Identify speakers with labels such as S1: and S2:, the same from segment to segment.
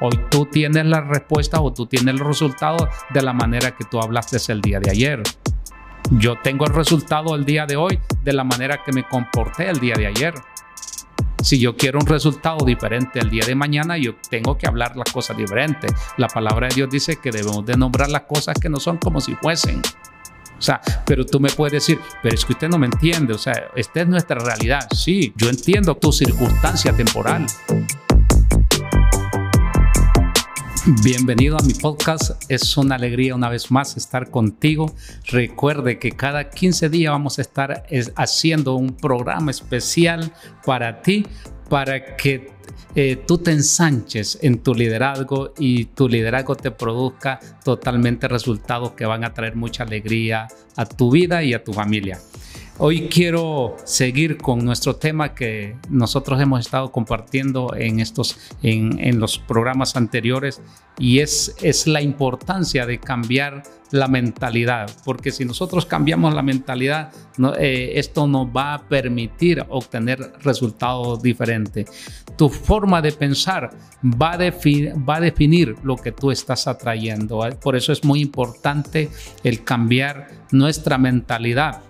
S1: Hoy tú tienes la respuesta o tú tienes el resultado de la manera que tú hablaste el día de ayer. Yo tengo el resultado el día de hoy de la manera que me comporté el día de ayer. Si yo quiero un resultado diferente el día de mañana, yo tengo que hablar las cosas diferentes. La palabra de Dios dice que debemos de nombrar las cosas que no son como si fuesen. O sea, pero tú me puedes decir, pero es que usted no me entiende. O sea, esta es nuestra realidad. Sí, yo entiendo tu circunstancia temporal. Bienvenido a mi podcast. Es una alegría una vez más estar contigo. Recuerde que cada 15 días vamos a estar haciendo un programa especial para ti, para que eh, tú te ensanches en tu liderazgo y tu liderazgo te produzca totalmente resultados que van a traer mucha alegría a tu vida y a tu familia. Hoy quiero seguir con nuestro tema que nosotros hemos estado compartiendo en, estos, en, los programas anteriores y es, es la importancia de cambiar la mentalidad, porque si nosotros cambiamos la mentalidad, eh, esto nos va a permitir obtener resultados diferentes. Tu forma de pensar va a, va a definir lo que tú estás atrayendo. Por eso es muy importante el cambiar nuestra mentalidad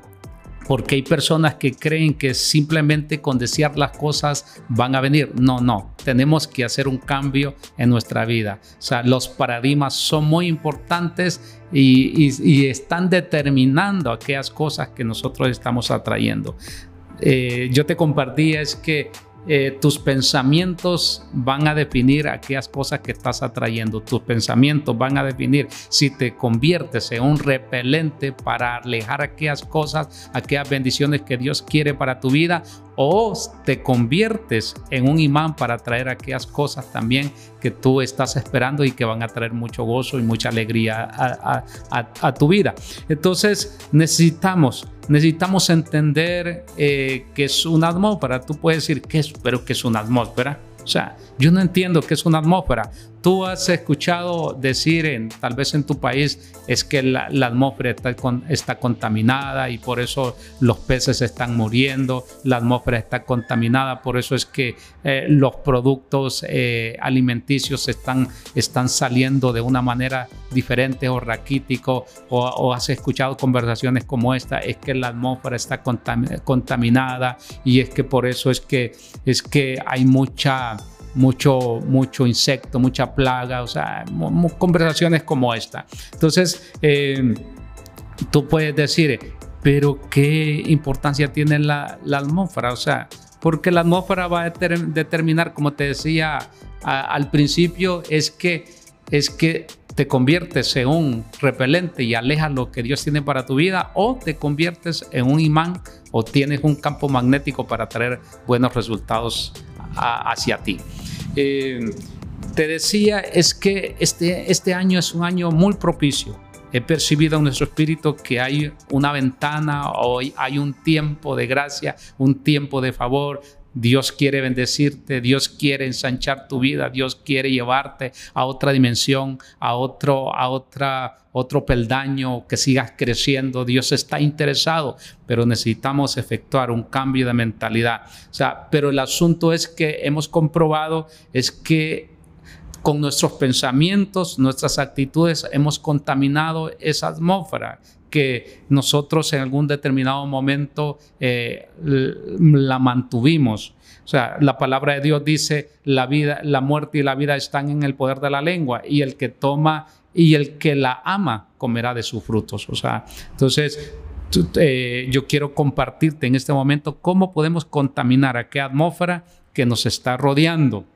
S1: porque hay personas que creen que simplemente con desear las cosas van a venir. No, no, tenemos que hacer un cambio en nuestra vida. O sea, los paradigmas son muy importantes y, están determinando aquellas cosas que nosotros estamos atrayendo. Eh, yo te compartí es que eh, tus pensamientos van a definir aquellas cosas que estás atrayendo. Tus pensamientos van a definir si te conviertes en un repelente para alejar aquellas cosas, aquellas bendiciones que Dios quiere para tu vida o te conviertes en un imán para traer aquellas cosas también que tú estás esperando y que van a traer mucho gozo y mucha alegría a, tu vida. Entonces necesitamos, necesitamos entender eh, que es una atmósfera. Tú puedes decir, ¿qué es? Pero que es una atmósfera. O sea, yo no entiendo qué es una atmósfera. Tú has escuchado decir, en, tal vez en tu país, es que la, atmósfera está, contaminada y por eso los peces están muriendo, la atmósfera está contaminada, por eso es que eh, los productos eh, alimenticios están, saliendo de una manera diferente o raquítico, o, has escuchado conversaciones como esta, es que la atmósfera está contaminada y es que por eso es que, es que hay mucha mucho, mucho insecto, mucha plaga, o sea, conversaciones como esta. Entonces, eh, tú puedes decir, pero ¿qué importancia tiene la, atmósfera? O sea, porque la atmósfera va a determinar, como te decía al principio, es que, es que te conviertes en un repelente y alejas lo que Dios tiene para tu vida o te conviertes en un imán o tienes un campo magnético para traer buenos resultados hacia ti. Eh, te decía es que este, este año es un año muy propicio. He percibido en nuestro espíritu que hay una ventana, hoy hay un tiempo de gracia, un tiempo de favor, Dios quiere bendecirte, Dios quiere ensanchar tu vida, Dios quiere llevarte a otra dimensión, a otro, a otra, otro peldaño, que sigas creciendo. Dios está interesado, pero necesitamos efectuar un cambio de mentalidad. O sea, pero el asunto es que hemos comprobado es que con nuestros pensamientos, nuestras actitudes, hemos contaminado esa atmósfera que nosotros en algún determinado momento eh, la mantuvimos. O sea, la palabra de Dios dice, la vida, la muerte y la vida están en el poder de la lengua y el que toma y el que la ama comerá de sus frutos. O sea, entonces eh, yo quiero compartirte en este momento cómo podemos contaminar aquella atmósfera que nos está rodeando.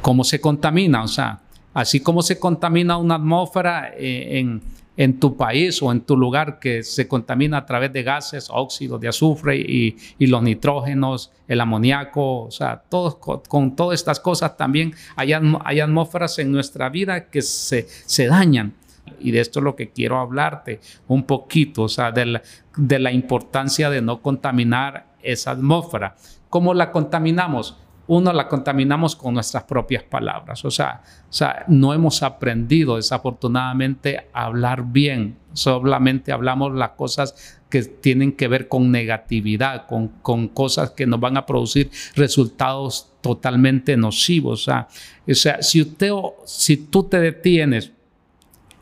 S1: ¿Cómo se contamina? O sea, así como se contamina una atmósfera eh, en en tu país o en tu lugar que se contamina a través de gases, óxidos de azufre y, los nitrógenos, el amoníaco, o sea, con, todas estas cosas también hay, atmósferas en nuestra vida que se, dañan. Y de esto es lo que quiero hablarte un poquito, o sea, de la importancia de no contaminar esa atmósfera. ¿Cómo la contaminamos? Uno la contaminamos con nuestras propias palabras. O sea, o sea, no hemos aprendido desafortunadamente a hablar bien. Solamente hablamos las cosas que tienen que ver con negatividad, con, con cosas que nos van a producir resultados totalmente nocivos. O sea, o sea si, usted, si tú te detienes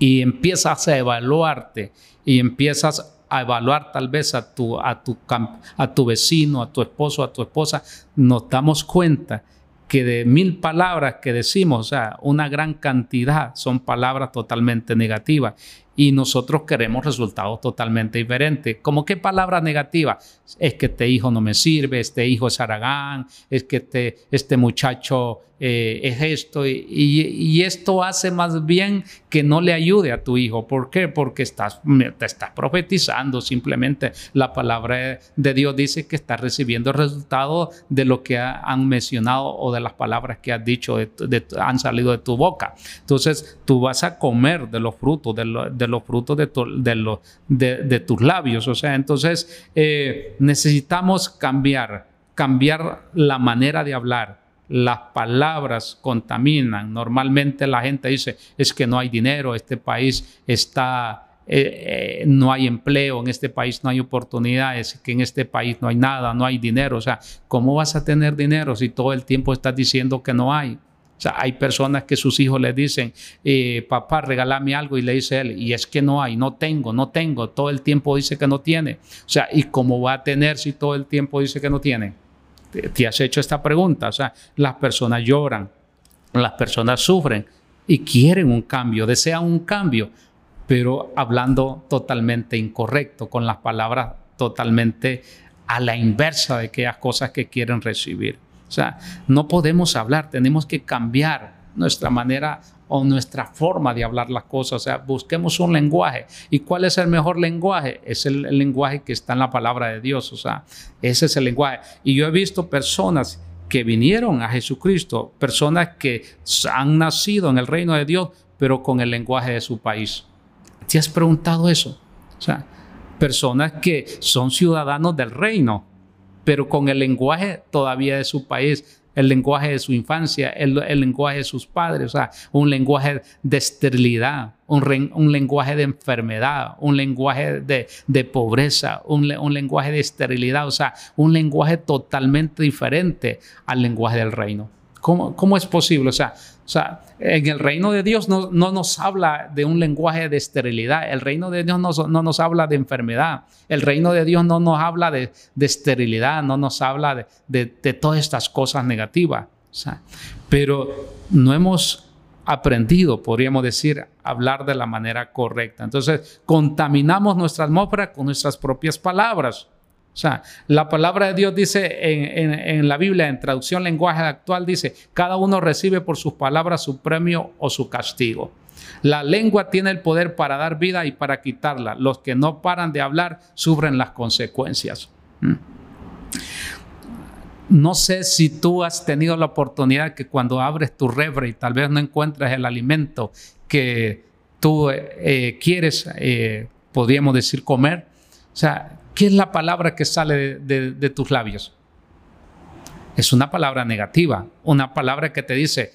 S1: y empiezas a evaluarte y empiezas a evaluar tal vez a tu, a tu, a tu vecino, a tu esposo, a tu esposa, nos damos cuenta que de mil palabras que decimos, o sea, una gran cantidad son palabras totalmente negativas y nosotros queremos resultados totalmente diferentes. ¿Cómo qué palabra negativa? Es que este hijo no me sirve, este hijo es aragán, es que este, este muchacho eh, es esto y, esto hace más bien que no le ayude a tu hijo. ¿Por qué? Porque estás, te estás profetizando simplemente. La palabra de Dios dice que estás recibiendo resultados de lo que han mencionado o de las palabras que has dicho, han salido de tu boca. Entonces tú vas a comer de los frutos, de, los frutos de, de, tus labios. O sea, entonces eh, necesitamos cambiar, cambiar la manera de hablar las palabras contaminan. Normalmente la gente dice, es que no hay dinero, este país está, eh, eh, no hay empleo, en este país no hay oportunidades, que en este país no hay nada, no hay dinero. O sea, ¿cómo vas a tener dinero si todo el tiempo estás diciendo que no hay? O sea, hay personas que sus hijos le dicen, eh, papá, regálame algo, y le dice él, y es que no hay, no tengo, no tengo, todo el tiempo dice que no tiene. O sea, ¿y cómo va a tener si todo el tiempo dice que no tiene? te has hecho esta pregunta. O sea, las personas lloran, las personas sufren y quieren un cambio, desean un cambio, pero hablando totalmente incorrecto, con las palabras totalmente a la inversa de aquellas cosas que quieren recibir. O sea, no podemos hablar, tenemos que cambiar nuestra manera o nuestra forma de hablar las cosas. O sea, busquemos un lenguaje. ¿Y cuál es el mejor lenguaje? Es el, lenguaje que está en la palabra de Dios. O sea, ese es el lenguaje. Y yo he visto personas que vinieron a Jesucristo, personas que han nacido en el reino de Dios, pero con el lenguaje de su país. ¿Te has preguntado eso? O sea, personas que son ciudadanos del reino, pero con el lenguaje todavía de su país el lenguaje de su infancia, el, lenguaje de sus padres, o sea, un lenguaje de esterilidad, un, un lenguaje de enfermedad, un lenguaje de, de pobreza, un, un, lenguaje de esterilidad, o sea, un lenguaje totalmente diferente al lenguaje del reino. ¿Cómo, es posible? O sea, o sea, en el reino de Dios no, nos habla de un lenguaje de esterilidad, el reino de Dios no, nos habla de enfermedad, el reino de Dios no nos habla de, esterilidad, no nos habla de, todas estas cosas negativas. pero no hemos aprendido, podríamos decir, hablar de la manera correcta. Entonces, contaminamos nuestra atmósfera con nuestras propias palabras. O sea, la palabra de Dios dice en, la Biblia, en traducción lenguaje actual, dice, cada uno recibe por sus palabras su premio o su castigo. La lengua tiene el poder para dar vida y para quitarla. Los que no paran de hablar sufren las consecuencias. Mm. No sé si tú has tenido la oportunidad que cuando abres tu refri y tal vez no encuentres el alimento que tú eh, quieres, eh, podríamos decir, comer. O sea, ¿Qué es la palabra que sale de, tus labios? Es una palabra negativa, una palabra que te dice,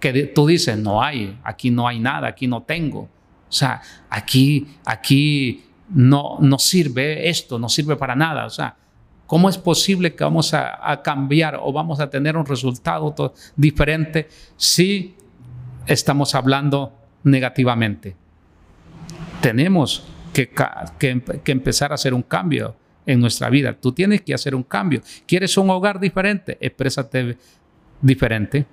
S1: que tú dices, no hay, aquí no hay nada, aquí no tengo. O sea, aquí, aquí no, no sirve esto, no sirve para nada. O sea, ¿cómo es posible que vamos a, a cambiar o vamos a tener un resultado diferente si estamos hablando negativamente? Tenemos que, que, empezar a hacer un cambio en nuestra vida. Tú tienes que hacer un cambio. ¿Quieres un hogar diferente? Exprésate diferente.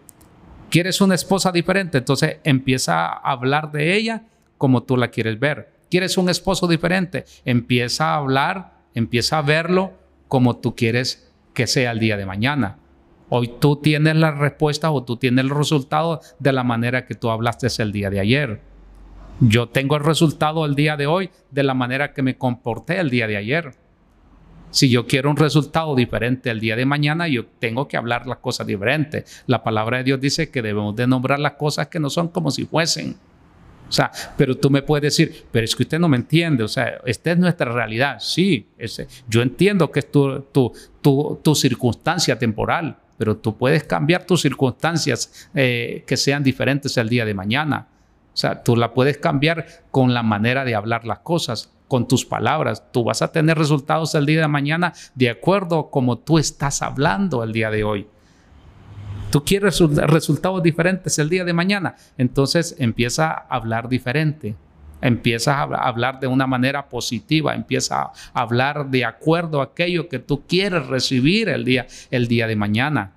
S1: ¿Quieres una esposa diferente? Entonces empieza a hablar de ella como tú la quieres ver. ¿Quieres un esposo diferente? Empieza a hablar, empieza a verlo como tú quieres que sea el día de mañana. Hoy tú tienes la respuesta o tú tienes el resultado de la manera que tú hablaste el día de ayer. Yo tengo el resultado el día de hoy de la manera que me comporté el día de ayer. Si yo quiero un resultado diferente el día de mañana, yo tengo que hablar las cosas diferentes. La palabra de Dios dice que debemos de nombrar las cosas que no son como si fuesen. O sea, pero tú me puedes decir, pero es que usted no me entiende. O sea, esta es nuestra realidad. Sí, ese, yo entiendo que es tu, tu, tu, tu circunstancia temporal, pero tú puedes cambiar tus circunstancias eh, que sean diferentes el día de mañana. O sea, tú la puedes cambiar con la manera de hablar las cosas. con tus palabras. Tú vas a tener resultados el día de mañana de acuerdo como tú estás hablando el día de hoy. Tú quieres resultados diferentes el día de mañana, entonces empieza a hablar diferente. Empieza a hablar de una manera positiva, empieza a hablar de acuerdo a aquello que tú quieres recibir el día, el día de mañana.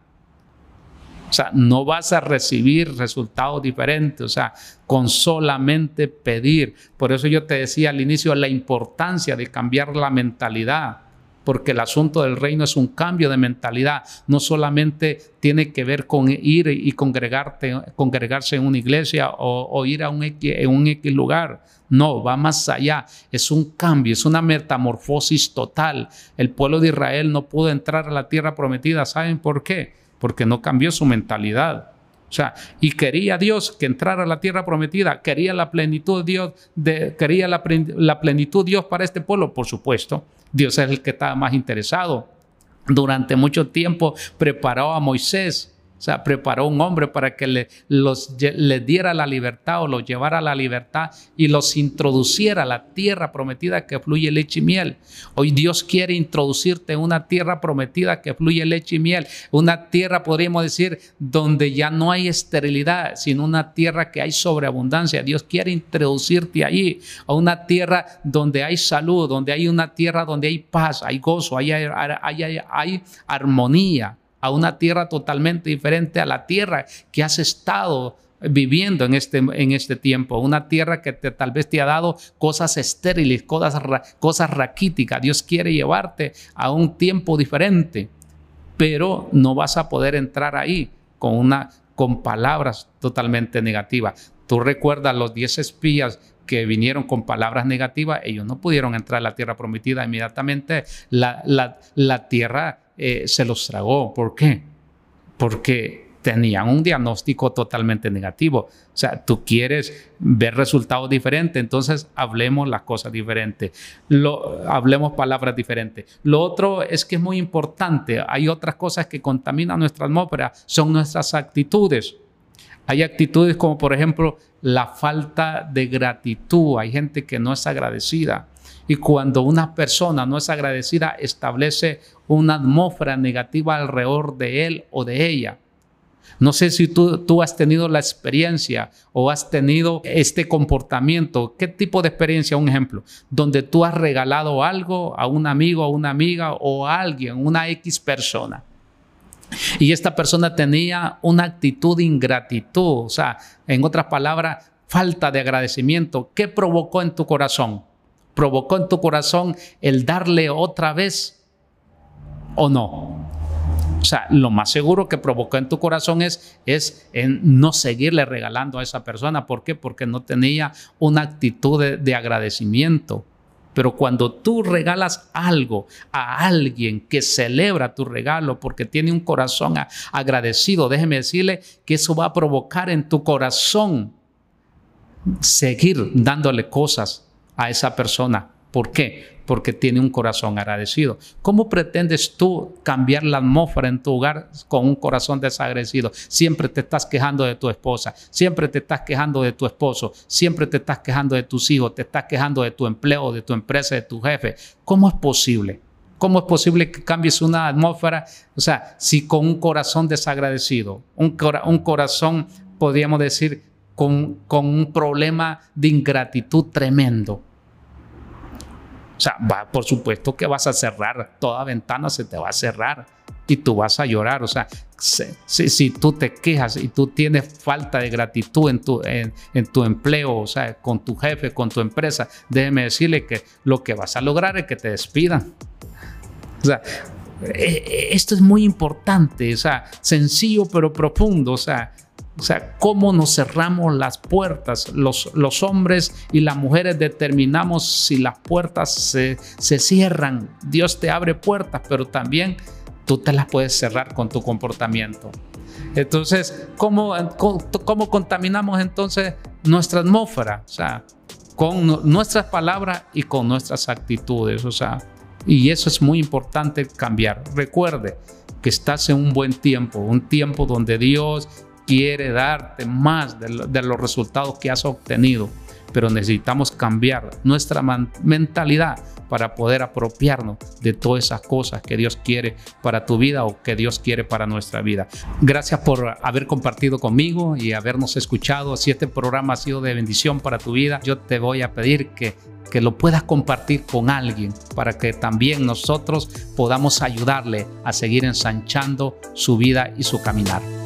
S1: O sea, no vas a recibir resultados diferentes, o sea, con solamente pedir. Por eso yo te decía al inicio la importancia de cambiar la mentalidad, porque el asunto del reino es un cambio de mentalidad. No solamente tiene que ver con ir y congregarse en una iglesia o, ir a un en un X lugar. No, va más allá. Es un cambio, es una metamorfosis total. El pueblo de Israel no pudo entrar a la tierra prometida. ¿Saben por qué? Porque no cambió su mentalidad. O sea, y quería Dios que entrara a la tierra prometida, quería la plenitud de Dios, quería la, la plenitud Dios para este pueblo, por supuesto. Dios es el que estaba más interesado. Durante mucho tiempo preparó a Moisés o sea, preparó un hombre para que le, los, diera la libertad o los llevara a la libertad y los introduciera a la tierra prometida que fluye leche y miel. Hoy Dios quiere introducirte en una tierra prometida que fluye leche y miel. Una tierra, podríamos decir, donde ya no hay esterilidad, sino una tierra que hay sobreabundancia. Dios quiere introducirte allí, a una tierra donde hay salud, donde hay una tierra donde hay paz, hay gozo, hay, hay, hay armonía a una tierra totalmente diferente a la tierra que has estado viviendo en este, en este tiempo, una tierra que te, tal vez te ha dado cosas estériles, cosas, cosas raquíticas. Dios quiere llevarte a un tiempo diferente, pero no vas a poder entrar ahí con, una, con palabras totalmente negativas. Tú recuerdas los 10 espías que vinieron con palabras negativas, ellos no pudieron entrar a la tierra prometida inmediatamente. La, la, la tierra eh, se los tragó. ¿Por qué? Porque tenían un diagnóstico totalmente negativo. O sea, tú quieres ver resultados diferentes, entonces hablemos las cosas diferentes, lo, hablemos palabras diferentes. Lo otro es que es muy importante, hay otras cosas que contaminan nuestra atmósfera, son nuestras actitudes. Hay actitudes como por ejemplo la falta de gratitud, hay gente que no es agradecida. Y cuando una persona no es agradecida, establece una atmósfera negativa alrededor de él o de ella. No sé si tú, tú, has tenido la experiencia o has tenido este comportamiento. ¿Qué tipo de experiencia? Un ejemplo, donde tú has regalado algo a un amigo, a una amiga o a alguien, una X persona. Y esta persona tenía una actitud de ingratitud, o sea, en otras palabras, falta de agradecimiento. ¿Qué provocó en tu corazón? Provocó en tu corazón el darle otra vez o no. O sea, lo más seguro que provocó en tu corazón es, es en no seguirle regalando a esa persona. ¿Por qué? Porque no tenía una actitud de, de agradecimiento. Pero cuando tú regalas algo a alguien que celebra tu regalo porque tiene un corazón agradecido, déjeme decirle que eso va a provocar en tu corazón seguir dándole cosas a esa persona. ¿Por qué? Porque tiene un corazón agradecido. ¿Cómo pretendes tú cambiar la atmósfera en tu hogar con un corazón desagradecido? Siempre te estás quejando de tu esposa, siempre te estás quejando de tu esposo, siempre te estás quejando de tus hijos, te estás quejando de tu empleo, de tu empresa, de tu jefe. ¿Cómo es posible? ¿Cómo es posible que cambies una atmósfera? O sea, si con un corazón desagradecido, un, corazón, podríamos decir, con un problema de ingratitud tremendo o sea, va, por supuesto que vas a cerrar, toda ventana se te va a cerrar y tú vas a llorar. O sea, si, si tú te quejas y tú tienes falta de gratitud en tu, en, en, tu empleo, o sea, con tu jefe, con tu empresa, déjeme decirle que lo que vas a lograr es que te despidan. O sea, e, e, esto es muy importante, o sea, sencillo pero profundo, o sea, o sea, cómo nos cerramos las puertas. Los, los hombres y las mujeres determinamos si las puertas se, se cierran. Dios te abre puertas, pero también tú te las puedes cerrar con tu comportamiento. Entonces, ¿cómo, cómo contaminamos entonces nuestra atmósfera? O sea, con nuestras palabras y con nuestras actitudes. O sea, y eso es muy importante cambiar. Recuerde que estás en un buen tiempo, un tiempo donde Dios quiere darte más de, los resultados que has obtenido. pero necesitamos cambiar nuestra mentalidad para poder apropiarnos de todas esas cosas que Dios quiere para tu vida o que Dios quiere para nuestra vida. Gracias por haber compartido conmigo y habernos escuchado. Si este programa ha sido de bendición para tu vida, yo te voy a pedir que que lo puedas compartir con alguien para que también nosotros podamos ayudarle a seguir ensanchando su vida y su caminar.